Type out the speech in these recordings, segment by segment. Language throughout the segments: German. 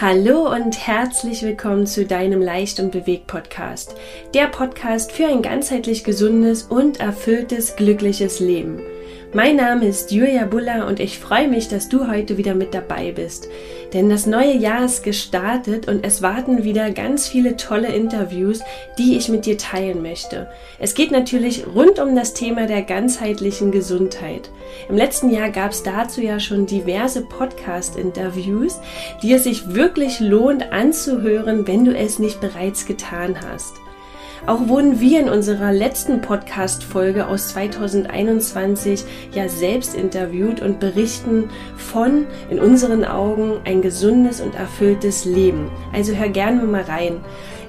Hallo und herzlich willkommen zu deinem Leicht und Bewegt Podcast. Der Podcast für ein ganzheitlich gesundes und erfülltes, glückliches Leben. Mein Name ist Julia Buller und ich freue mich, dass du heute wieder mit dabei bist. Denn das neue Jahr ist gestartet und es warten wieder ganz viele tolle Interviews, die ich mit dir teilen möchte. Es geht natürlich rund um das Thema der ganzheitlichen Gesundheit. Im letzten Jahr gab es dazu ja schon diverse Podcast-Interviews, die es sich wirklich lohnt anzuhören, wenn du es nicht bereits getan hast. Auch wurden wir in unserer letzten Podcast-Folge aus 2021 ja selbst interviewt und berichten von, in unseren Augen, ein gesundes und erfülltes Leben. Also hör gerne mal rein.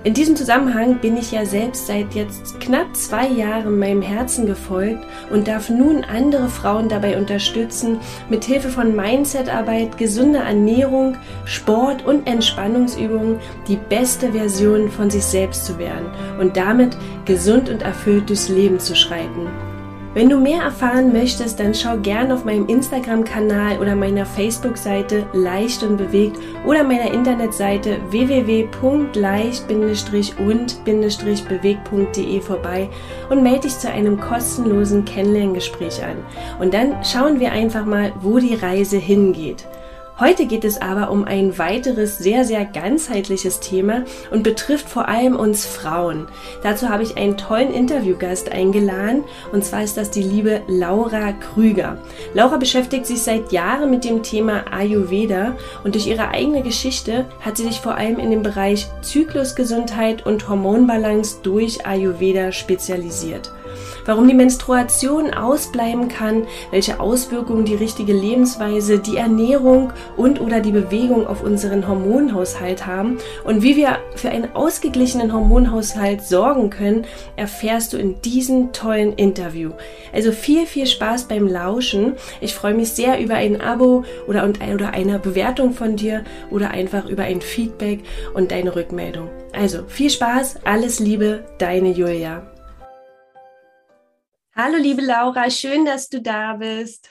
In diesem Zusammenhang bin ich ja selbst seit jetzt knapp zwei Jahren meinem Herzen gefolgt und darf nun andere Frauen dabei unterstützen, mit Hilfe von Mindsetarbeit, gesunder Ernährung, Sport und Entspannungsübungen die beste Version von sich selbst zu werden und damit gesund und erfüllt durchs Leben zu schreiten. Wenn du mehr erfahren möchtest, dann schau gerne auf meinem Instagram-Kanal oder meiner Facebook-Seite leicht und bewegt oder meiner Internetseite www.leicht-und-bewegt.de vorbei und melde dich zu einem kostenlosen Kennenlerngespräch an. Und dann schauen wir einfach mal, wo die Reise hingeht. Heute geht es aber um ein weiteres sehr, sehr ganzheitliches Thema und betrifft vor allem uns Frauen. Dazu habe ich einen tollen Interviewgast eingeladen und zwar ist das die liebe Laura Krüger. Laura beschäftigt sich seit Jahren mit dem Thema Ayurveda und durch ihre eigene Geschichte hat sie sich vor allem in dem Bereich Zyklusgesundheit und Hormonbalance durch Ayurveda spezialisiert warum die Menstruation ausbleiben kann, welche Auswirkungen die richtige Lebensweise, die Ernährung und oder die Bewegung auf unseren Hormonhaushalt haben und wie wir für einen ausgeglichenen Hormonhaushalt sorgen können, erfährst du in diesem tollen Interview. Also viel, viel Spaß beim Lauschen. Ich freue mich sehr über ein Abo oder, oder eine Bewertung von dir oder einfach über ein Feedback und deine Rückmeldung. Also viel Spaß, alles Liebe, deine Julia. Hallo, liebe Laura, schön, dass du da bist.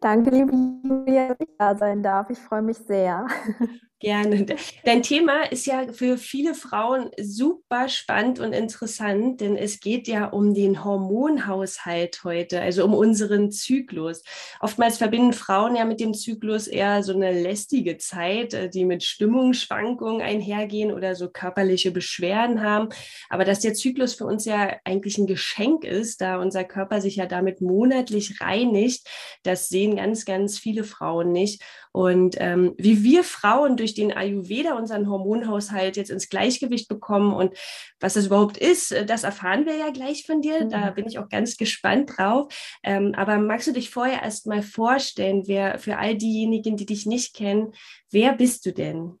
Danke, liebe Julia, dass ich da sein darf. Ich freue mich sehr. Gerne. Dein Thema ist ja für viele Frauen super spannend und interessant, denn es geht ja um den Hormonhaushalt heute, also um unseren Zyklus. Oftmals verbinden Frauen ja mit dem Zyklus eher so eine lästige Zeit, äh, die mit Stimmungsschwankungen einhergehen oder so körperliche Beschwerden haben. Aber dass der Zyklus für uns ja eigentlich ein Geschenk ist, da unser Körper sich ja damit monatlich reinigt, das sehen ganz, ganz viele Frauen nicht. Und ähm, wie wir Frauen durch den Ayurveda unseren Hormonhaushalt jetzt ins Gleichgewicht bekommen und was das überhaupt ist, äh, das erfahren wir ja gleich von dir. Da mhm. bin ich auch ganz gespannt drauf. Ähm, aber magst du dich vorher erst mal vorstellen, wer für all diejenigen, die dich nicht kennen, wer bist du denn?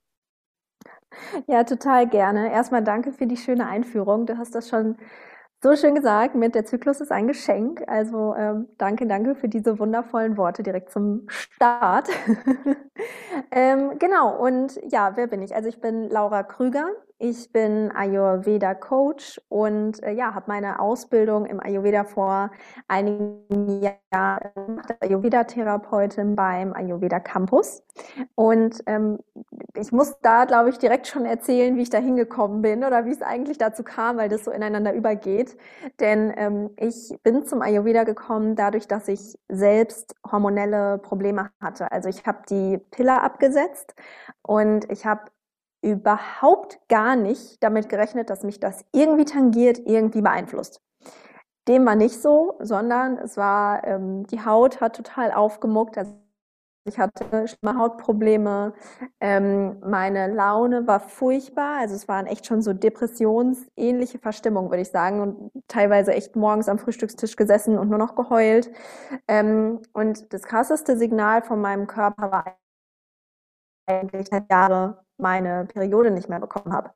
Ja, total gerne. Erstmal danke für die schöne Einführung. Du hast das schon so schön gesagt, mit der Zyklus ist ein Geschenk. Also ähm, danke, danke für diese wundervollen Worte direkt zum Start. ähm, genau, und ja, wer bin ich? Also ich bin Laura Krüger. Ich bin Ayurveda Coach und äh, ja, habe meine Ausbildung im Ayurveda vor einigen Jahren gemacht, Ayurveda Therapeutin beim Ayurveda Campus. Und ähm, ich muss da, glaube ich, direkt schon erzählen, wie ich da hingekommen bin oder wie es eigentlich dazu kam, weil das so ineinander übergeht. Denn ähm, ich bin zum Ayurveda gekommen dadurch, dass ich selbst hormonelle Probleme hatte. Also ich habe die Pille abgesetzt und ich habe überhaupt gar nicht damit gerechnet, dass mich das irgendwie tangiert, irgendwie beeinflusst. Dem war nicht so, sondern es war, ähm, die Haut hat total aufgemuckt. Also ich hatte schlimme Hautprobleme. Ähm, meine Laune war furchtbar. Also es waren echt schon so depressionsähnliche Verstimmungen, würde ich sagen. Und teilweise echt morgens am Frühstückstisch gesessen und nur noch geheult. Ähm, und das krasseste Signal von meinem Körper war eigentlich seit Jahren meine Periode nicht mehr bekommen habe.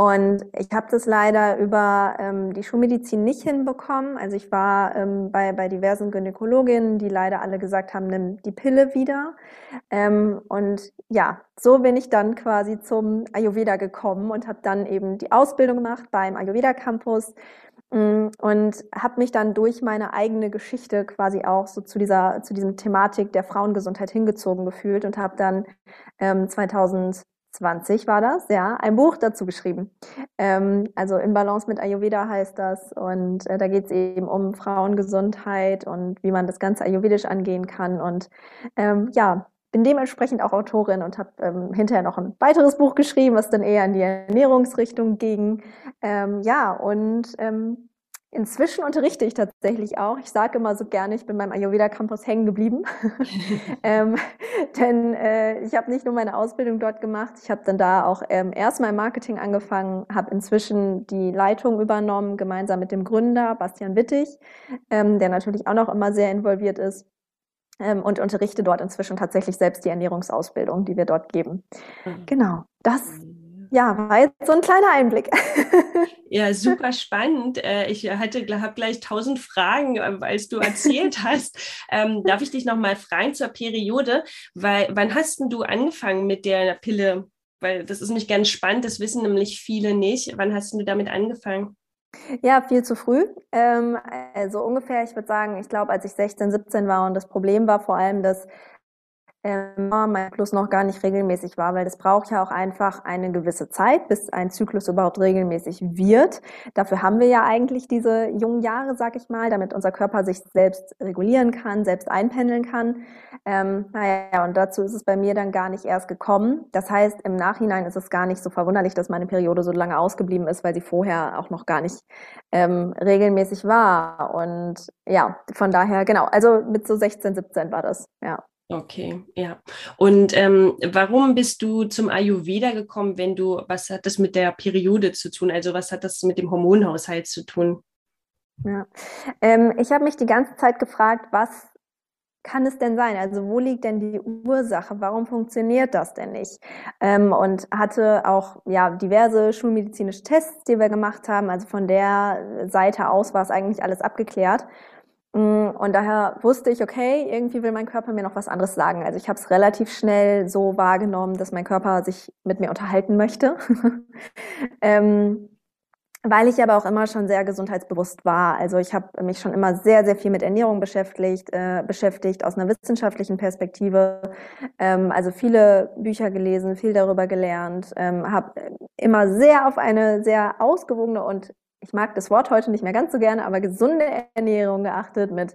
Und ich habe das leider über ähm, die Schulmedizin nicht hinbekommen. Also ich war ähm, bei, bei diversen Gynäkologinnen, die leider alle gesagt haben, nimm die Pille wieder. Ähm, und ja, so bin ich dann quasi zum Ayurveda gekommen und habe dann eben die Ausbildung gemacht beim Ayurveda Campus und habe mich dann durch meine eigene Geschichte quasi auch so zu dieser zu diesem Thematik der Frauengesundheit hingezogen gefühlt und habe dann ähm, 2020 war das, ja, ein Buch dazu geschrieben. Ähm, also in Balance mit Ayurveda heißt das und äh, da geht es eben um Frauengesundheit und wie man das Ganze ayurvedisch angehen kann und ähm, ja, bin dementsprechend auch Autorin und habe ähm, hinterher noch ein weiteres Buch geschrieben, was dann eher in die Ernährungsrichtung ging. Ähm, ja, und ähm, inzwischen unterrichte ich tatsächlich auch. Ich sage immer so gerne, ich bin beim Ayurveda Campus hängen geblieben. ähm, denn äh, ich habe nicht nur meine Ausbildung dort gemacht, ich habe dann da auch ähm, erstmal im Marketing angefangen, habe inzwischen die Leitung übernommen, gemeinsam mit dem Gründer Bastian Wittig, ähm, der natürlich auch noch immer sehr involviert ist und unterrichte dort inzwischen tatsächlich selbst die Ernährungsausbildung, die wir dort geben. Mhm. Genau, das ja, war jetzt so ein kleiner Einblick. ja, super spannend. Äh, ich hatte, habe gleich tausend Fragen, äh, weil du erzählt hast. Ähm, darf ich dich noch mal fragen zur Periode? Weil, wann hast du angefangen mit der Pille? Weil das ist nämlich ganz spannend, das wissen nämlich viele nicht. Wann hast du damit angefangen? Ja, viel zu früh. Ähm, also ungefähr, ich würde sagen, ich glaube, als ich 16, 17 war und das Problem war vor allem, dass ähm, mein Zyklus noch gar nicht regelmäßig war, weil das braucht ja auch einfach eine gewisse Zeit, bis ein Zyklus überhaupt regelmäßig wird. Dafür haben wir ja eigentlich diese jungen Jahre, sag ich mal, damit unser Körper sich selbst regulieren kann, selbst einpendeln kann. Ähm, naja, und dazu ist es bei mir dann gar nicht erst gekommen. Das heißt, im Nachhinein ist es gar nicht so verwunderlich, dass meine Periode so lange ausgeblieben ist, weil sie vorher auch noch gar nicht ähm, regelmäßig war. Und ja, von daher, genau, also mit so 16, 17 war das, ja. Okay, ja. Und ähm, warum bist du zum Ayurveda gekommen, wenn du, was hat das mit der Periode zu tun? Also was hat das mit dem Hormonhaushalt zu tun? Ja, ähm, ich habe mich die ganze Zeit gefragt, was kann es denn sein? Also wo liegt denn die Ursache? Warum funktioniert das denn nicht? Ähm, und hatte auch ja diverse schulmedizinische Tests, die wir gemacht haben. Also von der Seite aus war es eigentlich alles abgeklärt. Mm, und daher wusste ich, okay, irgendwie will mein Körper mir noch was anderes sagen. Also ich habe es relativ schnell so wahrgenommen, dass mein Körper sich mit mir unterhalten möchte. ähm, weil ich aber auch immer schon sehr gesundheitsbewusst war. Also ich habe mich schon immer sehr, sehr viel mit Ernährung beschäftigt, äh, beschäftigt aus einer wissenschaftlichen Perspektive. Ähm, also viele Bücher gelesen, viel darüber gelernt, ähm, habe immer sehr auf eine sehr ausgewogene und ich mag das Wort heute nicht mehr ganz so gerne, aber gesunde Ernährung geachtet mit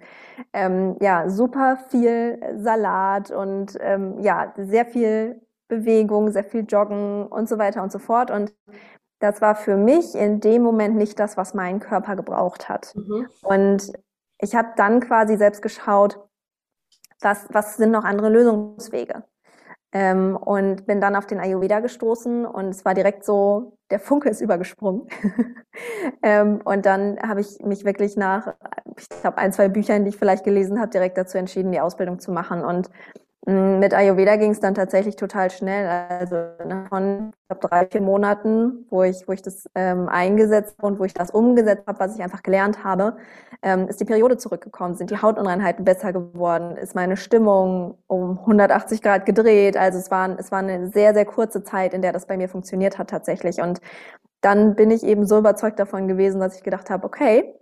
ähm, ja super viel Salat und ähm, ja sehr viel Bewegung, sehr viel Joggen und so weiter und so fort. Und das war für mich in dem Moment nicht das, was mein Körper gebraucht hat. Mhm. Und ich habe dann quasi selbst geschaut, was, was sind noch andere Lösungswege. Ähm, und bin dann auf den Ayurveda gestoßen und es war direkt so, der Funke ist übergesprungen. ähm, und dann habe ich mich wirklich nach, ich glaube, ein, zwei Büchern, die ich vielleicht gelesen habe, direkt dazu entschieden, die Ausbildung zu machen. Und mit Ayurveda ging es dann tatsächlich total schnell. Also von ich glaube, drei, vier Monaten, wo ich, wo ich das ähm, eingesetzt und wo ich das umgesetzt habe, was ich einfach gelernt habe, ähm, ist die Periode zurückgekommen, sind die Hautunreinheiten besser geworden, ist meine Stimmung um 180 Grad gedreht. Also es war, es war eine sehr, sehr kurze Zeit, in der das bei mir funktioniert hat tatsächlich. Und dann bin ich eben so überzeugt davon gewesen, dass ich gedacht habe, okay,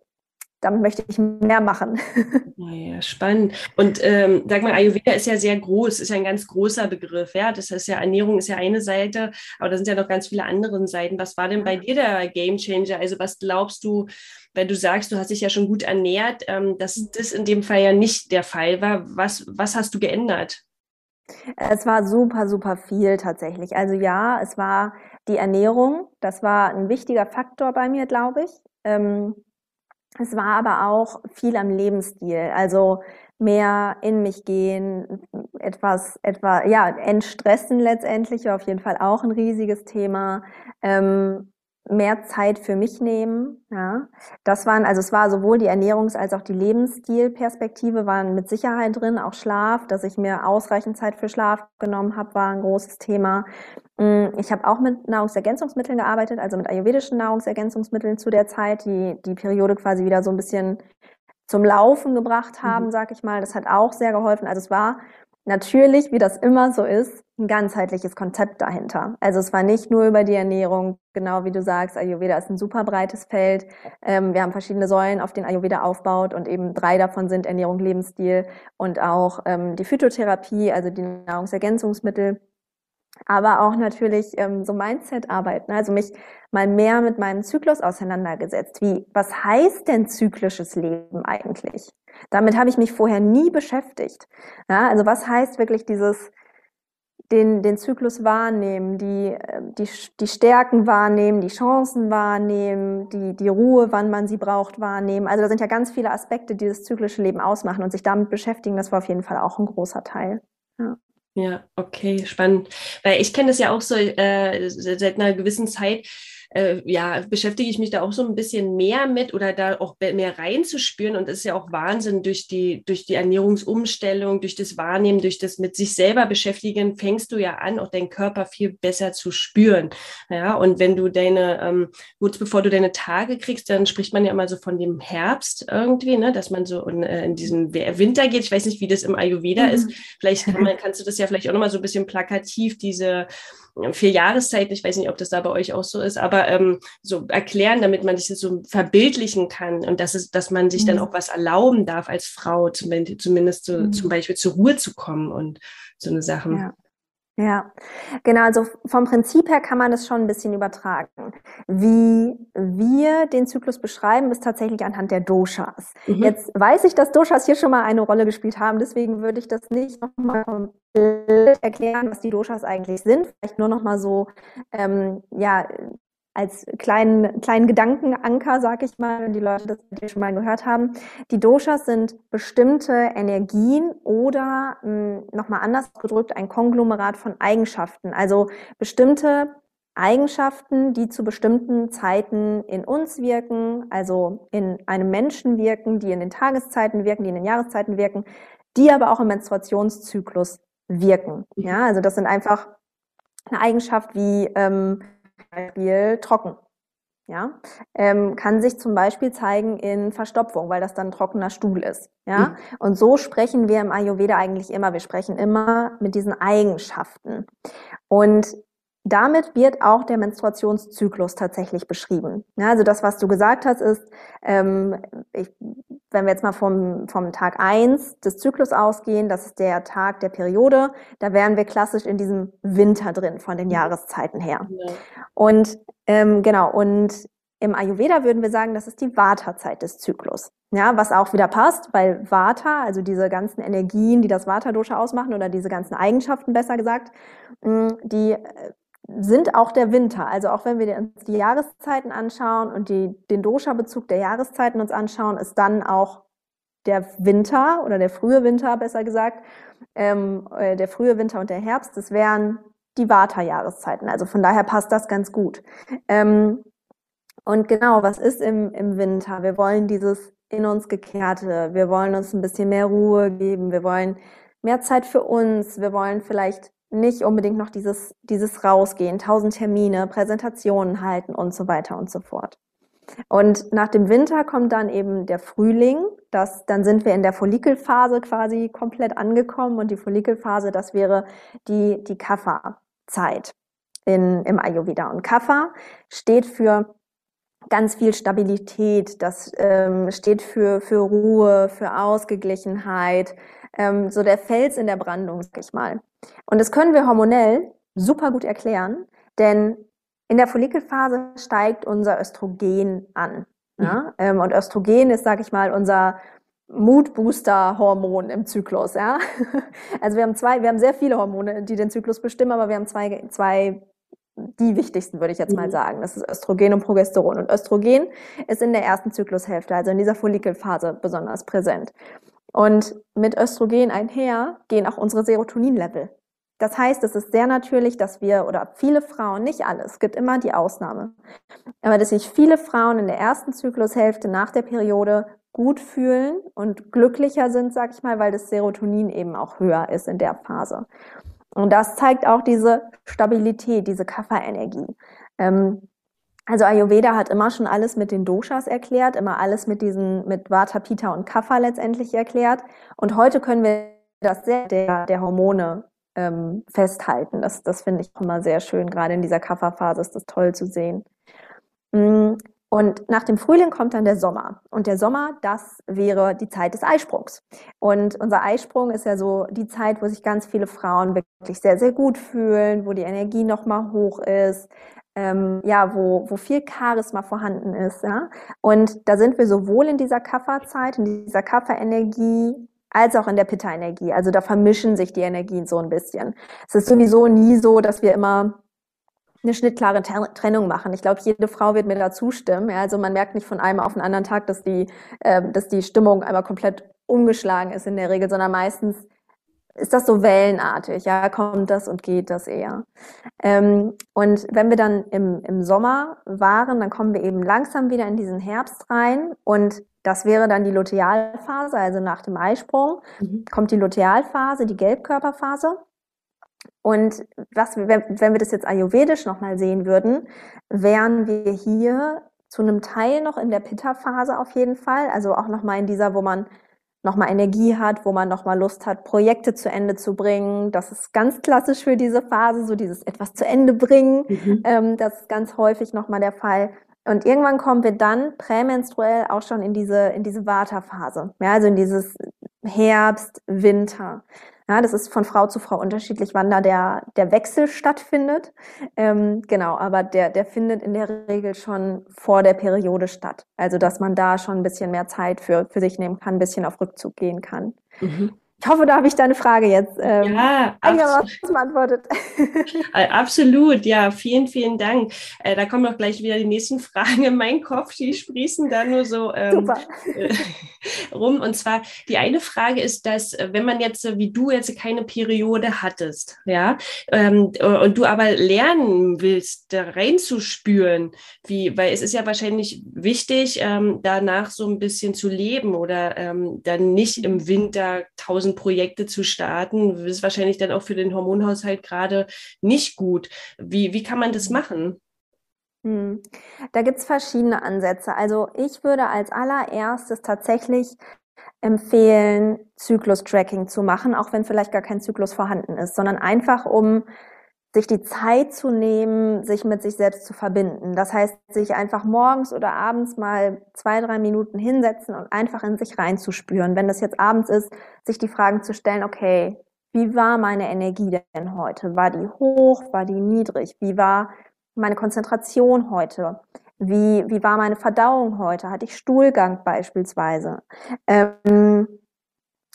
damit möchte ich mehr machen. Ja, spannend. Und ähm, sag mal, Ayurveda ist ja sehr groß, ist ja ein ganz großer Begriff. Ja, das heißt ja, Ernährung ist ja eine Seite, aber da sind ja noch ganz viele andere Seiten. Was war denn bei dir der Game Changer? Also was glaubst du, wenn du sagst, du hast dich ja schon gut ernährt, ähm, dass mhm. das in dem Fall ja nicht der Fall war? Was, was hast du geändert? Es war super, super viel tatsächlich. Also ja, es war die Ernährung. Das war ein wichtiger Faktor bei mir, glaube ich. Ähm, es war aber auch viel am Lebensstil, also mehr in mich gehen, etwas, etwa, ja, entstressen letztendlich war auf jeden Fall auch ein riesiges Thema. Ähm, mehr Zeit für mich nehmen. Ja, das waren also es war sowohl die Ernährungs- als auch die Lebensstilperspektive waren mit Sicherheit drin, auch Schlaf, dass ich mir ausreichend Zeit für Schlaf genommen habe, war ein großes Thema. Mm, ich habe auch mit Nahrungsergänzungsmitteln gearbeitet, also mit ayurvedischen Nahrungsergänzungsmitteln zu der Zeit, die die Periode quasi wieder so ein bisschen zum Laufen gebracht haben, mhm. sag ich mal. Das hat auch sehr geholfen. Also es war natürlich, wie das immer so ist, ein ganzheitliches Konzept dahinter. Also es war nicht nur über die Ernährung, genau wie du sagst, Ayurveda ist ein super breites Feld. Ähm, wir haben verschiedene Säulen, auf denen Ayurveda aufbaut und eben drei davon sind Ernährung, Lebensstil und auch ähm, die Phytotherapie, also die Nahrungsergänzungsmittel aber auch natürlich ähm, so Mindset-Arbeit, ne? also mich mal mehr mit meinem Zyklus auseinandergesetzt. Wie, was heißt denn zyklisches Leben eigentlich? Damit habe ich mich vorher nie beschäftigt. Ja, also was heißt wirklich dieses, den, den Zyklus wahrnehmen, die, ähm, die, die Stärken wahrnehmen, die Chancen wahrnehmen, die, die Ruhe, wann man sie braucht, wahrnehmen. Also da sind ja ganz viele Aspekte, die das zyklische Leben ausmachen und sich damit beschäftigen, das war auf jeden Fall auch ein großer Teil. Ja. Ja, okay, spannend. Weil ich kenne das ja auch so äh, seit einer gewissen Zeit, äh, ja, beschäftige ich mich da auch so ein bisschen mehr mit oder da auch mehr reinzuspüren. Und das ist ja auch Wahnsinn durch die, durch die Ernährungsumstellung, durch das Wahrnehmen, durch das mit sich selber beschäftigen, fängst du ja an, auch deinen Körper viel besser zu spüren. Ja, und wenn du deine, ähm, kurz bevor du deine Tage kriegst, dann spricht man ja immer so von dem Herbst irgendwie, ne, dass man so in, äh, in diesen Winter geht. Ich weiß nicht, wie das im Ayurveda mhm. ist. Vielleicht kann man, kannst du das ja vielleicht auch nochmal so ein bisschen plakativ, diese vier Jahreszeiten, ich weiß nicht, ob das da bei euch auch so ist, aber ähm, so erklären, damit man sich das so verbildlichen kann und dass, es, dass man sich mhm. dann auch was erlauben darf als Frau, zumindest, zumindest so, mhm. zum Beispiel zur Ruhe zu kommen und so eine Sachen. Ja. Ja, genau. Also vom Prinzip her kann man das schon ein bisschen übertragen. Wie wir den Zyklus beschreiben, ist tatsächlich anhand der Doshas. Mhm. Jetzt weiß ich, dass Doshas hier schon mal eine Rolle gespielt haben, deswegen würde ich das nicht nochmal komplett erklären, was die Doshas eigentlich sind. Vielleicht nur nochmal so, ähm, ja, als kleinen, kleinen Gedankenanker, sag ich mal, wenn die Leute das schon mal gehört haben. Die Doshas sind bestimmte Energien oder hm, nochmal anders gedrückt ein Konglomerat von Eigenschaften. Also bestimmte Eigenschaften, die zu bestimmten Zeiten in uns wirken, also in einem Menschen wirken, die in den Tageszeiten wirken, die in den Jahreszeiten wirken, die aber auch im Menstruationszyklus wirken. Ja, also das sind einfach eine Eigenschaft wie ähm, Beispiel trocken. Ja, ähm, kann sich zum Beispiel zeigen in Verstopfung, weil das dann trockener Stuhl ist. Ja, mhm. und so sprechen wir im Ayurveda eigentlich immer. Wir sprechen immer mit diesen Eigenschaften. Und damit wird auch der Menstruationszyklus tatsächlich beschrieben. Ja, also das, was du gesagt hast, ist, ähm, ich, wenn wir jetzt mal vom, vom Tag eins des Zyklus ausgehen, das ist der Tag der Periode, da wären wir klassisch in diesem Winter drin von den Jahreszeiten her. Ja. Und ähm, genau, und im Ayurveda würden wir sagen, das ist die Vata-Zeit des Zyklus. Ja, was auch wieder passt, weil Vata, also diese ganzen Energien, die das Vata-Dosha ausmachen oder diese ganzen Eigenschaften besser gesagt, die äh, sind auch der Winter. Also auch wenn wir uns die Jahreszeiten anschauen und die, den Dosha-Bezug der Jahreszeiten uns anschauen, ist dann auch der Winter oder der frühe Winter, besser gesagt, ähm, äh, der frühe Winter und der Herbst, das wären die Vata-Jahreszeiten. Also von daher passt das ganz gut. Ähm, und genau, was ist im, im Winter? Wir wollen dieses in uns gekehrte, wir wollen uns ein bisschen mehr Ruhe geben, wir wollen mehr Zeit für uns, wir wollen vielleicht nicht unbedingt noch dieses, dieses Rausgehen, tausend Termine, Präsentationen halten und so weiter und so fort. Und nach dem Winter kommt dann eben der Frühling. Das, dann sind wir in der Follikelphase quasi komplett angekommen. Und die Follikelphase, das wäre die, die Kapha-Zeit in, im Ayurveda. Und Kapha steht für ganz viel Stabilität. Das ähm, steht für, für Ruhe, für Ausgeglichenheit. Ähm, so der Fels in der Brandung, sag ich mal. Und das können wir hormonell super gut erklären, denn in der Follikelphase steigt unser Östrogen an. Ja? Mhm. Ähm, und Östrogen ist, sag ich mal, unser Moodbooster-Hormon im Zyklus. Ja? Also wir haben zwei, wir haben sehr viele Hormone, die den Zyklus bestimmen, aber wir haben zwei, zwei die wichtigsten, würde ich jetzt mal mhm. sagen. Das ist Östrogen und Progesteron. Und Östrogen ist in der ersten Zyklushälfte, also in dieser Follikelphase, besonders präsent. Und mit Östrogen einher gehen auch unsere Serotoninlevel. Das heißt, es ist sehr natürlich, dass wir oder viele Frauen, nicht alle, es gibt immer die Ausnahme, aber dass sich viele Frauen in der ersten Zyklushälfte nach der Periode gut fühlen und glücklicher sind, sag ich mal, weil das Serotonin eben auch höher ist in der Phase. Und das zeigt auch diese Stabilität, diese Kapha-Energie. Ähm, also Ayurveda hat immer schon alles mit den Doshas erklärt, immer alles mit diesen, mit Vata, Pitta und Kapha letztendlich erklärt. Und heute können wir das sehr der, der Hormone ähm, festhalten. Das, das finde ich immer sehr schön. Gerade in dieser Kafferphase ist das toll zu sehen. Mm, und nach dem Frühling kommt dann der Sommer. Und der Sommer, das wäre die Zeit des Eisprungs. Und unser Eisprung ist ja so die Zeit, wo sich ganz viele Frauen wirklich sehr, sehr gut fühlen, wo die Energie nochmal hoch ist, ähm, ja, wo, wo viel Charisma vorhanden ist. Ja? Und da sind wir sowohl in dieser Kafferzeit, in dieser Kafferenergie, als auch in der Pitta-Energie. Also da vermischen sich die Energien so ein bisschen. Es ist sowieso nie so, dass wir immer eine schnittklare Trennung machen. Ich glaube, jede Frau wird mir da zustimmen. Ja, also man merkt nicht von einem auf den anderen Tag, dass die, äh, dass die Stimmung einmal komplett umgeschlagen ist in der Regel, sondern meistens ist das so wellenartig, ja, kommt das und geht das eher. Ähm, und wenn wir dann im, im Sommer waren, dann kommen wir eben langsam wieder in diesen Herbst rein und das wäre dann die Lutealphase, also nach dem Eisprung mhm. kommt die Lutealphase, die Gelbkörperphase. Und was, wenn, wenn wir das jetzt ayurvedisch nochmal sehen würden, wären wir hier zu einem Teil noch in der Pitta-Phase auf jeden Fall. Also auch nochmal in dieser, wo man nochmal Energie hat, wo man nochmal Lust hat, Projekte zu Ende zu bringen. Das ist ganz klassisch für diese Phase, so dieses etwas zu Ende bringen. Mhm. Ähm, das ist ganz häufig nochmal der Fall. Und irgendwann kommen wir dann prämenstruell auch schon in diese, in diese Vata-Phase. Ja, also in dieses Herbst, Winter. Ja, das ist von Frau zu Frau unterschiedlich, wann da der, der Wechsel stattfindet. Ähm, genau, aber der, der findet in der Regel schon vor der Periode statt. Also, dass man da schon ein bisschen mehr Zeit für, für sich nehmen kann, ein bisschen auf Rückzug gehen kann. Mhm. Ich hoffe, da habe ich deine Frage jetzt ähm, ja, beantwortet. Äh, absolut, ja, vielen, vielen Dank. Äh, da kommen auch gleich wieder die nächsten Fragen in meinen Kopf, die sprießen da nur so ähm, äh, rum. Und zwar, die eine Frage ist, dass äh, wenn man jetzt, wie du jetzt keine Periode hattest, ja, ähm, und du aber lernen willst, da reinzuspüren, wie, weil es ist ja wahrscheinlich wichtig, ähm, danach so ein bisschen zu leben oder ähm, dann nicht im Winter tausend Projekte zu starten, ist wahrscheinlich dann auch für den Hormonhaushalt gerade nicht gut. Wie, wie kann man das machen? Hm. Da gibt es verschiedene Ansätze. Also ich würde als allererstes tatsächlich empfehlen, Zyklus-Tracking zu machen, auch wenn vielleicht gar kein Zyklus vorhanden ist, sondern einfach um sich die Zeit zu nehmen, sich mit sich selbst zu verbinden. Das heißt, sich einfach morgens oder abends mal zwei, drei Minuten hinsetzen und einfach in sich reinzuspüren. Wenn das jetzt abends ist, sich die Fragen zu stellen, okay, wie war meine Energie denn heute? War die hoch? War die niedrig? Wie war meine Konzentration heute? Wie, wie war meine Verdauung heute? Hatte ich Stuhlgang beispielsweise? Ähm,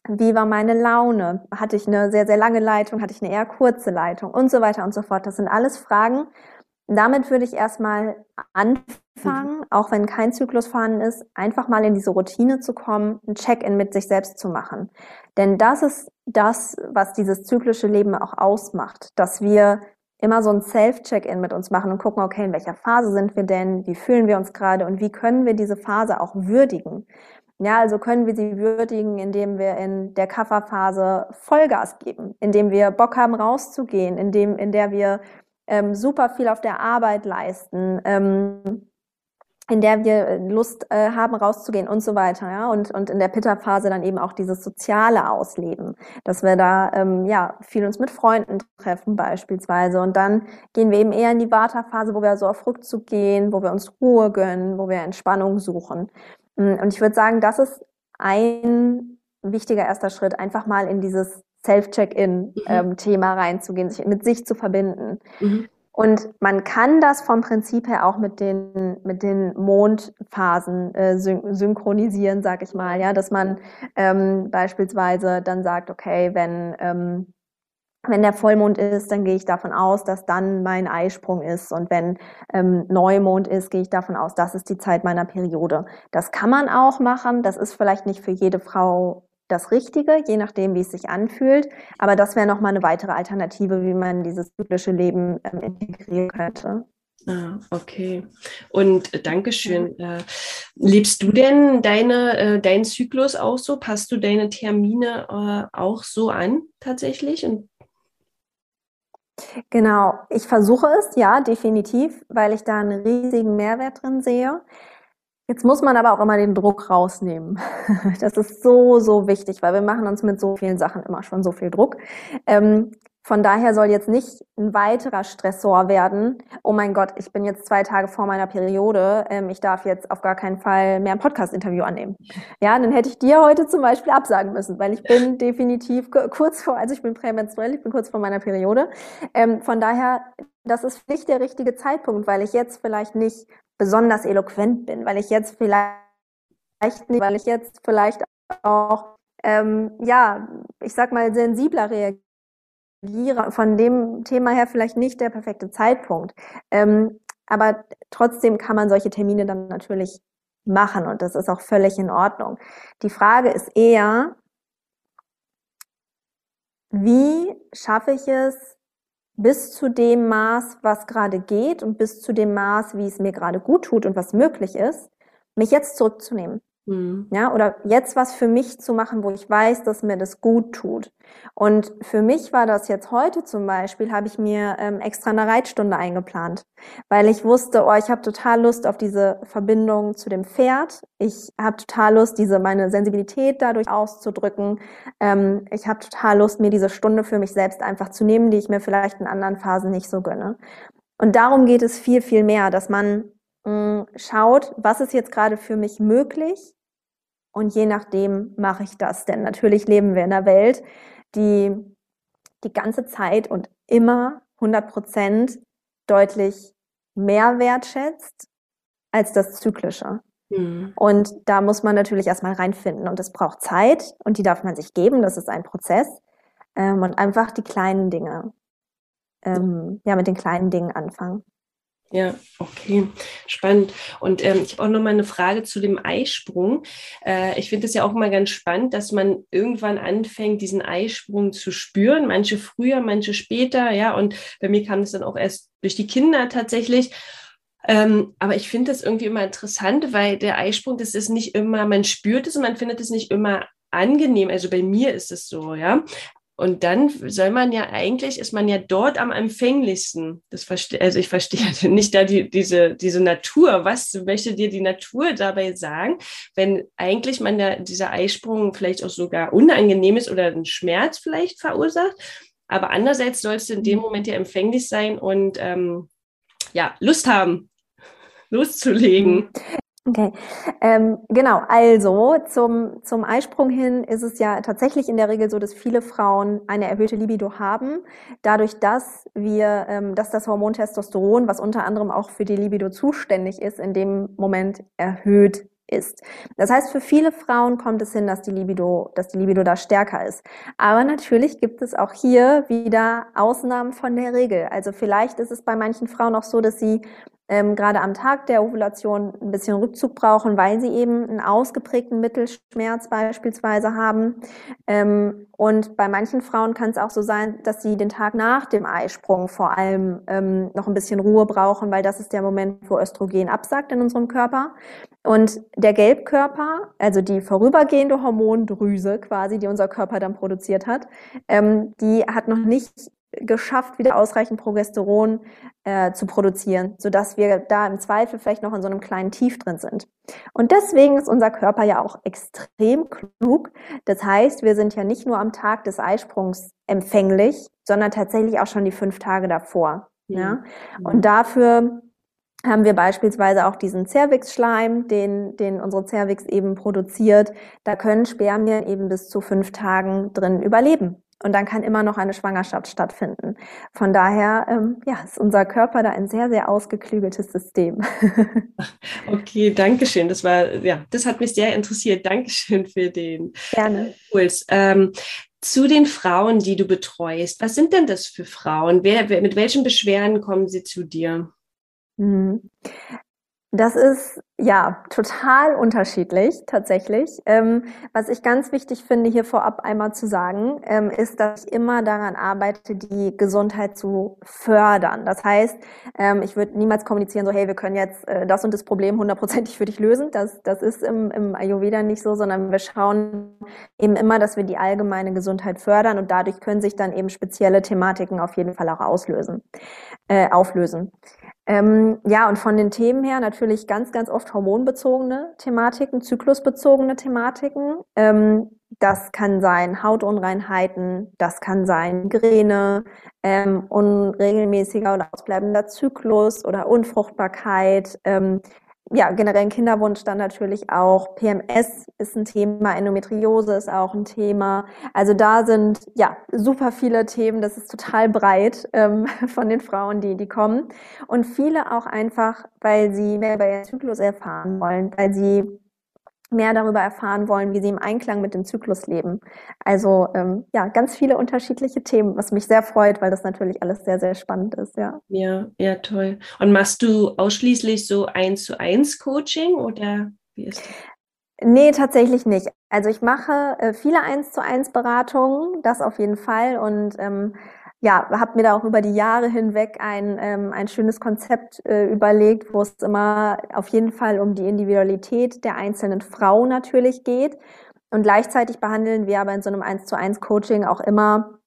wie war meine Laune? Hatte ich eine sehr, sehr lange Leitung? Hatte ich eine eher kurze Leitung? Und so weiter und so fort. Das sind alles Fragen. Damit würde ich erstmal anfangen, mhm. auch wenn kein Zyklus vorhanden ist, einfach mal in diese Routine zu kommen, ein Check-in mit sich selbst zu machen. Denn das ist das, was dieses zyklische Leben auch ausmacht, dass wir immer so ein Self-Check-in mit uns machen und gucken, okay, in welcher Phase sind wir denn, wie fühlen wir uns gerade und wie können wir diese Phase auch würdigen. Ja, also können wir sie würdigen, indem wir in der Kafferphase Vollgas geben, indem wir Bock haben, rauszugehen, indem, in der wir ähm, super viel auf der Arbeit leisten, ähm, in der wir Lust äh, haben, rauszugehen und so weiter, ja, und, und in der Pitta-Phase dann eben auch dieses soziale Ausleben, dass wir da, ähm, ja, viel uns mit Freunden treffen beispielsweise und dann gehen wir eben eher in die Vata-Phase, wo wir so auf Rückzug gehen, wo wir uns Ruhe gönnen, wo wir Entspannung suchen. Mm, und ich würde sagen, das ist ein wichtiger erster Schritt, einfach mal in dieses Self-Check-In-Thema mhm. ähm, reinzugehen, sich mit sich zu verbinden. Mhm. Und man kann das vom Prinzip her auch mit den, mit den Mondphasen äh, syn synchronisieren, sag ich mal, ja, dass man ähm, beispielsweise dann sagt, okay, wenn ähm, wenn der Vollmond ist, dann gehe ich davon aus, dass dann mein Eisprung ist. Und wenn ähm, Neumond ist, gehe ich davon aus, das ist die Zeit meiner Periode. Das kann man auch machen. Das ist vielleicht nicht für jede Frau das Richtige, je nachdem, wie es sich anfühlt. Aber das wäre nochmal eine weitere Alternative, wie man dieses zyklische Leben ähm, integrieren könnte. Ah, okay. Und äh, Dankeschön. Äh, lebst du denn deine, äh, deinen Zyklus auch so? Passt du deine Termine auch so an tatsächlich? Und Genau, ich versuche es, ja, definitiv, weil ich da einen riesigen Mehrwert drin sehe. Jetzt muss man aber auch immer den Druck rausnehmen. Das ist so, so wichtig, weil wir machen uns mit so vielen Sachen immer schon so viel Druck. Ähm, von daher soll jetzt nicht ein weiterer Stressor werden. Oh mein Gott, ich bin jetzt zwei Tage vor meiner Periode. Ähm, ich darf jetzt auf gar keinen Fall mehr ein Podcast-Interview annehmen. Ja, dann hätte ich dir heute zum Beispiel absagen müssen, weil ich bin definitiv kurz vor, also ich bin prämenstruell, ich bin kurz vor meiner Periode. Ähm, von daher, das ist nicht der richtige Zeitpunkt, weil ich jetzt vielleicht nicht besonders eloquent bin, weil ich jetzt vielleicht nicht, weil ich jetzt vielleicht auch ähm, ja, ich sag mal sensibler reagiere von dem Thema her vielleicht nicht der perfekte Zeitpunkt. Ähm, aber trotzdem kann man solche Termine dann natürlich machen und das ist auch völlig in Ordnung. Die Frage ist eher, wie schaffe ich es bis zu dem Maß, was gerade geht und bis zu dem Maß, wie es mir gerade gut tut und was möglich ist, mich jetzt zurückzunehmen. Mhm. Ja, oder jetzt was für mich zu machen, wo ich weiß, dass mir das gut tut. Und für mich war das jetzt heute zum Beispiel, habe ich mir ähm, extra eine Reitstunde eingeplant, weil ich wusste, oh, ich habe total Lust auf diese Verbindung zu dem Pferd. Ich habe total Lust, diese meine Sensibilität dadurch auszudrücken. Ähm, ich habe total Lust, mir diese Stunde für mich selbst einfach zu nehmen, die ich mir vielleicht in anderen Phasen nicht so gönne. Und darum geht es viel, viel mehr, dass man mh, mm, schaut, was ist jetzt gerade für mich möglich und je nachdem mache ich das. Denn natürlich leben wir in einer Welt, die die ganze Zeit und immer 100 Prozent deutlich mehr wertschätzt als das Zyklische. Mhm. Und da muss man natürlich erstmal reinfinden und es braucht Zeit und die darf man sich geben, das ist ein Prozess. Ähm, und einfach die kleinen Dinge, ähm, ja, mit den kleinen Dingen anfangen. Ja, okay, spannend. Und ähm, ich habe auch noch mal eine Frage zu dem Eisprung. Äh, ich finde es ja auch mal ganz spannend, dass man irgendwann anfängt, diesen Eisprung zu spüren. Manche früher, manche später, ja. Und bei mir kam es dann auch erst durch die Kinder tatsächlich. Ähm, aber ich finde das irgendwie immer interessant, weil der Eisprung, das ist nicht immer, man spürt es und man findet es nicht immer angenehm. Also bei mir ist es so, ja. Und dann soll man ja eigentlich, ist man ja dort am empfänglichsten. Das verstehe, also ich verstehe nicht da die, diese, diese Natur. Was möchte dir die Natur dabei sagen, wenn eigentlich man ja dieser Eisprung vielleicht auch sogar unangenehm ist oder einen Schmerz vielleicht verursacht? Aber andererseits sollst du in dem Moment ja empfänglich sein und ähm, ja, Lust haben, loszulegen. Okay, ähm, genau. Also zum, zum Eisprung hin ist es ja tatsächlich in der Regel so, dass viele Frauen eine erhöhte Libido haben, dadurch, dass wir, ähm, dass das Hormon Testosteron, was unter anderem auch für die Libido zuständig ist, in dem Moment erhöht ist. Das heißt, für viele Frauen kommt es hin, dass die Libido, dass die Libido da stärker ist. Aber natürlich gibt es auch hier wieder Ausnahmen von der Regel. Also vielleicht ist es bei manchen Frauen auch so, dass sie ähm, gerade am Tag der Ovulation ein bisschen Rückzug brauchen, weil sie eben einen ausgeprägten Mittelschmerz beispielsweise haben. Ähm, und bei manchen Frauen kann es auch so sein, dass sie den Tag nach dem Eisprung vor allem ähm, noch ein bisschen Ruhe brauchen, weil das ist der Moment, wo Östrogen absagt in unserem Körper. Und der Gelbkörper, also die vorübergehende Hormondrüse quasi, die unser Körper dann produziert hat, ähm, die hat noch nicht geschafft, wieder ausreichend Progesteron äh, zu produzieren, sodass wir da im Zweifel vielleicht noch in so einem kleinen Tief drin sind. Und deswegen ist unser Körper ja auch extrem klug. Das heißt, wir sind ja nicht nur am Tag des Eisprungs empfänglich, sondern tatsächlich auch schon die fünf Tage davor. Mhm. Ja? Und dafür haben wir beispielsweise auch diesen Cervix-Schleim, den, den unsere Cervix eben produziert. Da können Spermien eben bis zu fünf Tagen drin überleben. Und dann kann immer noch eine Schwangerschaft stattfinden. Von daher ähm, ja, ist unser Körper da ein sehr, sehr ausgeklügeltes System. okay, danke schön. Das war, ja, das hat mich sehr interessiert. Dankeschön für den Gerne. Impuls. Ähm, zu den Frauen, die du betreust, was sind denn das für Frauen? Wer, wer mit welchen Beschwerden kommen sie zu dir? Mhm. Das ist ja total unterschiedlich tatsächlich. Ähm, was ich ganz wichtig finde, hier vorab einmal zu sagen, ähm, ist, dass ich immer daran arbeite, die Gesundheit zu fördern. Das heißt, ähm, ich würde niemals kommunizieren, so hey, wir können jetzt äh, das und das Problem hundertprozentig für dich lösen. Das, das ist im, im Ayurveda nicht so, sondern wir schauen eben immer, dass wir die allgemeine Gesundheit fördern und dadurch können sich dann eben spezielle Thematiken auf jeden Fall auch auslösen, äh, auflösen. Ähm, ja, und von den Themen her natürlich ganz, ganz oft hormonbezogene Thematiken, zyklusbezogene Thematiken. Ähm, das kann sein Hautunreinheiten, das kann sein Migräne, ähm, unregelmäßiger oder ausbleibender Zyklus oder Unfruchtbarkeit, ähm, ja, generell Kinderwunsch dann natürlich auch. PMS ist ein Thema, Endometriose ist auch ein Thema. Also da sind ja super viele Themen. Das ist total breit ähm, von den Frauen, die die kommen und viele auch einfach, weil sie mehr über ihren Zyklus erfahren wollen, weil sie mehr darüber erfahren wollen, wie sie im Einklang mit dem Zyklus leben. Also ähm, ja, ganz viele unterschiedliche Themen, was mich sehr freut, weil das natürlich alles sehr, sehr spannend ist, ja. Ja, ja, toll. Und machst du ausschließlich so eins zu eins Coaching oder wie ist das? Nee, tatsächlich nicht. Also ich mache äh, viele eins zu eins Beratungen, das auf jeden Fall. Und ähm, ja, habe mir da auch über die Jahre hinweg ein, ähm, ein schönes Konzept äh, überlegt, wo es immer auf jeden Fall um die Individualität der einzelnen Frau natürlich geht. Und gleichzeitig behandeln wir aber in so einem 1 zu 1 Coaching auch immer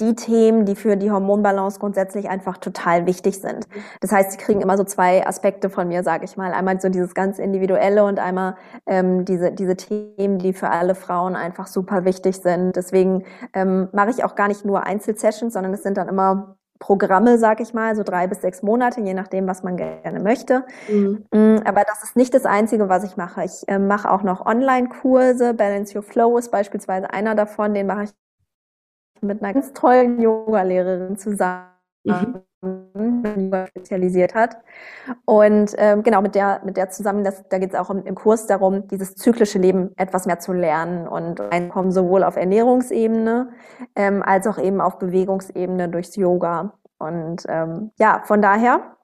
die Themen, die für die Hormonbalance grundsätzlich einfach total wichtig sind. Das heißt, sie kriegen immer so zwei Aspekte von mir, sage ich mal. Einmal so dieses ganz individuelle und einmal ähm, diese, diese Themen, die für alle Frauen einfach super wichtig sind. Deswegen ähm, mache ich auch gar nicht nur Einzelsessions, sondern es sind dann immer Programme, sag ich mal, so drei bis sechs Monate, je nachdem, was man gerne möchte. Mhm. Mm, aber das ist nicht das Einzige, was ich mache. Ich äh, mache auch noch Online-Kurse. Balance Your Flow ist beispielsweise einer davon. Den mache ich mit einer ganz tollen Yoga-Lehrerin zusammen. Mhm. spezialisiert hat. Und ähm, genau, mit der, mit der zusammen, das, da geht es auch im, im, Kurs darum, dieses zyklische Leben etwas mehr zu lernen und reinkommen, sowohl auf Ernährungsebene ähm, als auch eben auf Bewegungsebene durchs Yoga. Und ähm, ja, von daher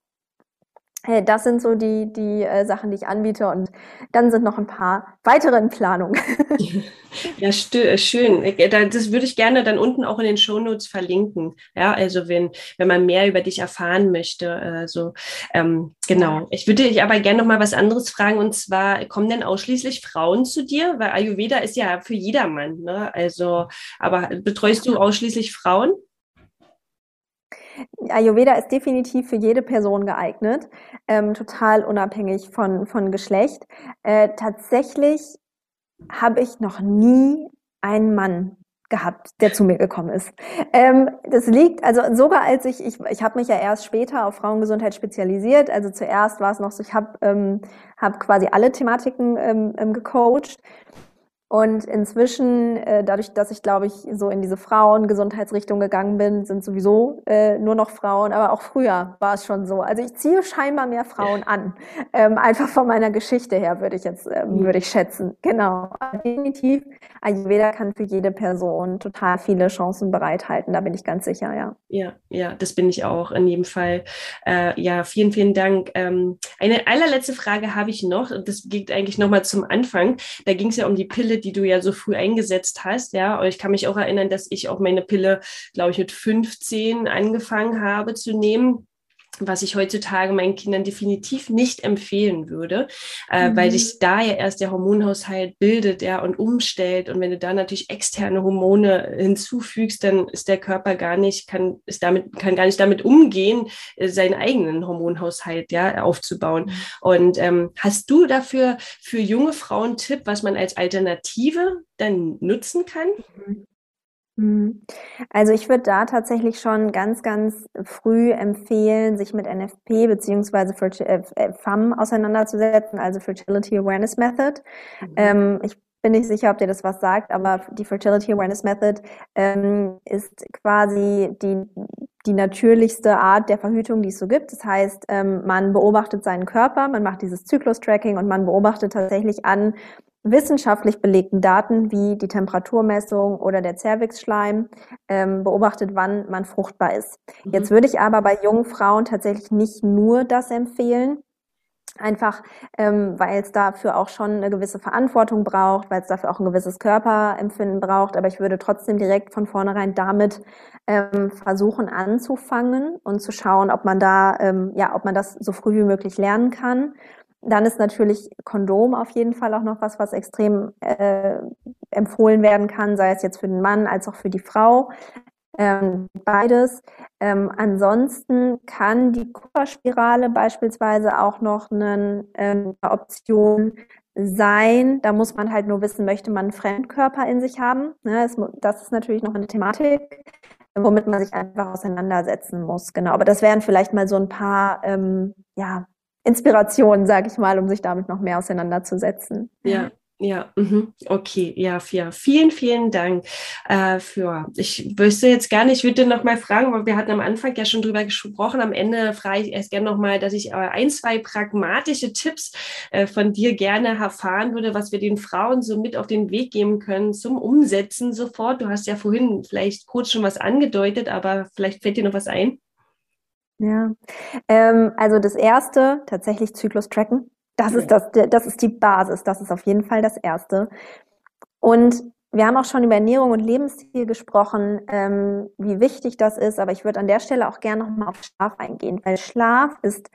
das sind so die, die äh, Sachen, die ich anbiete. Und dann sind noch ein paar weitere in Planung. ja, äh, schön. Äh, das würde ich gerne dann unten auch in den Shownotes verlinken. Ja, also wenn, wenn man mehr über dich erfahren möchte. Also, ähm, genau. Ich würde dich aber gerne noch mal was anderes fragen. Und zwar, kommen denn ausschließlich Frauen zu dir? Weil Ayurveda ist ja für jedermann. Ne? Also, aber betreust du ausschließlich Frauen? Ayurveda ist definitiv für jede Person geeignet, ähm, total unabhängig von, von Geschlecht. Äh, tatsächlich habe ich noch nie einen Mann gehabt, der zu mir gekommen ist. Ähm, das liegt, also sogar als ich, ich, ich habe mich ja erst später auf Frauengesundheit spezialisiert. Also zuerst war es noch so, ich habe ähm, hab quasi alle Thematiken ähm, ähm gecoacht und inzwischen, äh, dadurch, dass ich, glaube ich, so in diese Frauengesundheitsrichtung gegangen bin, sind sowieso äh, nur noch Frauen, aber auch früher war es schon so. Also ich ziehe scheinbar mehr Frauen an. Ähm, einfach von meiner Geschichte her würde ich jetzt, ähm, mhm. würde ich schätzen. Genau. Definitiv. Ayurveda kann für jede Person total viele Chancen bereithalten, da bin ich ganz sicher, ja. Ja, ja, das bin ich auch in jedem Fall. Äh, ja, vielen, vielen Dank. Ähm, eine allerletzte Frage habe ich noch. Das geht eigentlich nochmal zum Anfang. Da ging es ja um die Pille, die du ja so früh eingesetzt hast, ja. Ich kann mich auch erinnern, dass ich auch meine Pille, glaube ich, mit 15 angefangen habe zu nehmen was ich heutzutage meinen Kindern definitiv nicht empfehlen würde, äh, mhm. weil sich da ja erst der Hormonhaushalt bildet, ja, und umstellt. Und wenn du da natürlich externe Hormone hinzufügst, dann ist der Körper gar nicht, kann, ist damit, kann gar nicht damit umgehen, äh, seinen eigenen Hormonhaushalt, ja, aufzubauen. Mhm. Und ähm, hast du dafür für junge Frauen Tipp, was man als Alternative dann nutzen kann? Mhm. Mhm. Also ich würde da tatsächlich schon ganz, ganz früh empfehlen, sich mit NFP beziehungsweise äh, äh, FAM auseinanderzusetzen, also Fertility Awareness Method. Mhm. Ähm, ich bin nicht sicher, ob dir das was sagt, aber die Fertility Awareness Method ähm, ist quasi die, die natürlichste Art der Verhütung, die es so gibt. Das heißt, ähm, man beobachtet seinen Körper, man macht dieses Zyklus-Tracking und man beobachtet tatsächlich an, wissenschaftlich belegten Daten wie die Temperaturmessung oder der Zervixschleim ähm, beobachtet, wann man fruchtbar ist. Mhm. Jetzt würde ich aber bei jungen Frauen tatsächlich nicht nur das empfehlen, Einfach, ähm, weil es dafür auch schon eine gewisse Verantwortung braucht, weil es dafür auch ein gewisses Körperempfinden braucht. Aber ich würde trotzdem direkt von vornherein damit ähm, versuchen anzufangen und zu schauen, ob man da, ähm, ja, ob man das so früh wie möglich lernen kann. Dann ist natürlich Kondom auf jeden Fall auch noch was, was extrem äh, empfohlen werden kann, sei es jetzt für den Mann als auch für die Frau. Ähm, beides. Ähm, ansonsten kann die Kupferspirale beispielsweise auch noch eine, ähm, Option sein. Da muss man halt nur wissen, möchte man einen Fremdkörper in sich haben. Ne, das, das ist natürlich noch eine Thematik, womit man sich einfach auseinandersetzen muss. Genau. Aber das wären vielleicht mal so ein paar ähm, ja, Inspirationen, sage ich mal, um sich damit noch mehr auseinanderzusetzen. Ja, ja, mhm. okay, ja, ja, vielen, vielen Dank äh, für. Ich wüsste jetzt gar nicht, ich würde noch mal fragen, weil wir hatten am Anfang ja schon drüber gesprochen. Am Ende frage ich erst gerne noch mal, dass ich äh, ein, zwei pragmatische Tipps äh, von dir gerne erfahren würde, was wir den Frauen so mit auf den Weg geben können zum Umsetzen sofort. Du hast ja vorhin vielleicht kurz schon was angedeutet, aber vielleicht fällt dir noch was ein. Ja, ähm, also das erste tatsächlich Zyklus tracken. Das ist das, das ist die Basis. Das ist auf jeden Fall das Erste. Und wir haben auch schon über Ernährung und Lebensstil gesprochen, ähm, wie wichtig das ist. Aber ich würde an der Stelle auch gerne nochmal auf Schlaf eingehen, weil Schlaf ist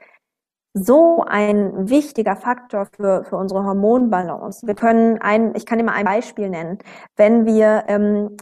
so ein wichtiger Faktor für, für unsere Hormonbalance. Wir können ein, ich kann immer ein Beispiel nennen. Wenn wir ähm,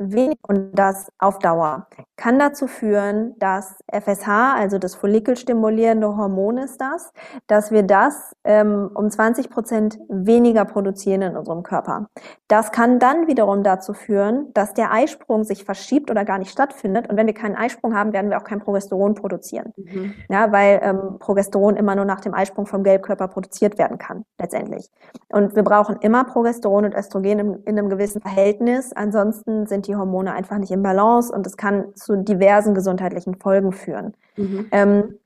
wenig und das auf Dauer kann dazu führen, dass FSH, also das follikelstimulierende Hormon ist das, dass wir das ähm, um 20 Prozent weniger produzieren in unserem Körper. Das kann dann wiederum dazu führen, dass der Eisprung sich verschiebt oder gar nicht stattfindet. Und wenn wir keinen Eisprung haben, werden wir auch kein Progesteron produzieren. Mhm. Ja, weil ähm, Progesteron immer nur nach dem Eisprung vom Gelbkörper produziert werden kann, letztendlich. Und wir brauchen immer Progesteron und Östrogen in, in einem gewissen Verhältnis. Ansonsten sind die Hormone einfach nicht im Balance und es kann zu diversen gesundheitlichen Folgen führen. Mhm. Ähm,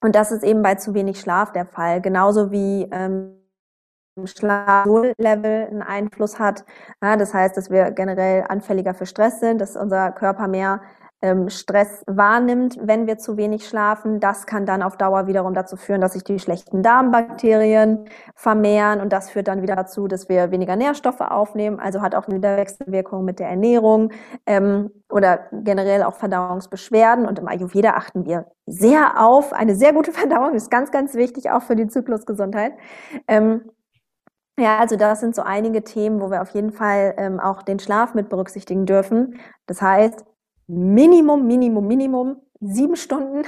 und das ist eben bei zu wenig Schlaf der Fall, genauso wie ähm, Schlaflevel einen Einfluss hat. Ja, das heißt, dass wir generell anfälliger für Stress sind, dass unser Körper mehr Stress wahrnimmt, wenn wir zu wenig schlafen. Das kann dann auf Dauer wiederum dazu führen, dass sich die schlechten Darmbakterien vermehren und das führt dann wieder dazu, dass wir weniger Nährstoffe aufnehmen. Also hat auch eine Wechselwirkung mit der Ernährung ähm, oder generell auch Verdauungsbeschwerden. Und im Ayurveda achten wir sehr auf eine sehr gute Verdauung. Ist ganz, ganz wichtig auch für die Zyklusgesundheit. Ähm, ja, also das sind so einige Themen, wo wir auf jeden Fall ähm, auch den Schlaf mit berücksichtigen dürfen. Das heißt, Minimum, Minimum, Minimum sieben Stunden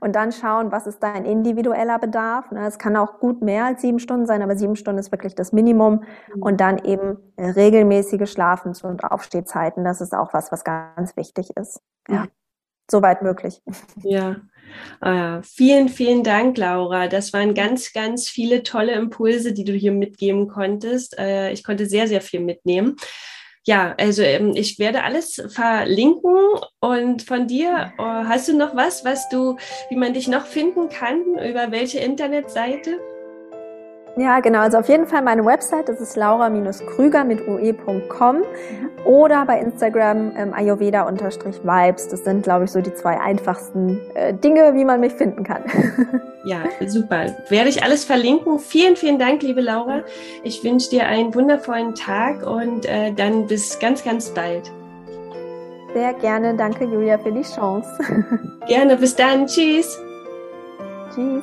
und dann schauen, was ist dein individueller Bedarf. Ne? Es kann auch gut mehr als sieben Stunden sein, aber sieben Stunden ist wirklich das Minimum mhm. und dann eben regelmäßige Schlafens- und Aufstehzeiten. Das ist auch was, was ganz wichtig ist. Ja, soweit möglich. Ja. Ah, vielen, vielen Dank, Laura. Das waren ganz, ganz viele tolle Impulse, die du hier mitgeben konntest. Äh, ich konnte sehr, sehr viel mitnehmen ja, also ähm, ich werde alles verlinken und von dir oh, hast du noch was, was du, wie man dich noch finden kann, über welche Internetseite? Ja, genau. Also auf jeden Fall meine Website, das ist laura-krüger mit ue.com oder bei Instagram ähm, ayurveda-vibes. Das sind, glaube ich, so die zwei einfachsten äh, Dinge, wie man mich finden kann. ja, super. Werde ich alles verlinken. Vielen, vielen Dank, liebe Laura. Ich wünsche dir einen wundervollen Tag und äh, dann bis ganz, ganz bald. Sehr gerne. Danke, Julia, für die Chance. gerne. Bis dann. Tschüss. Tschüss.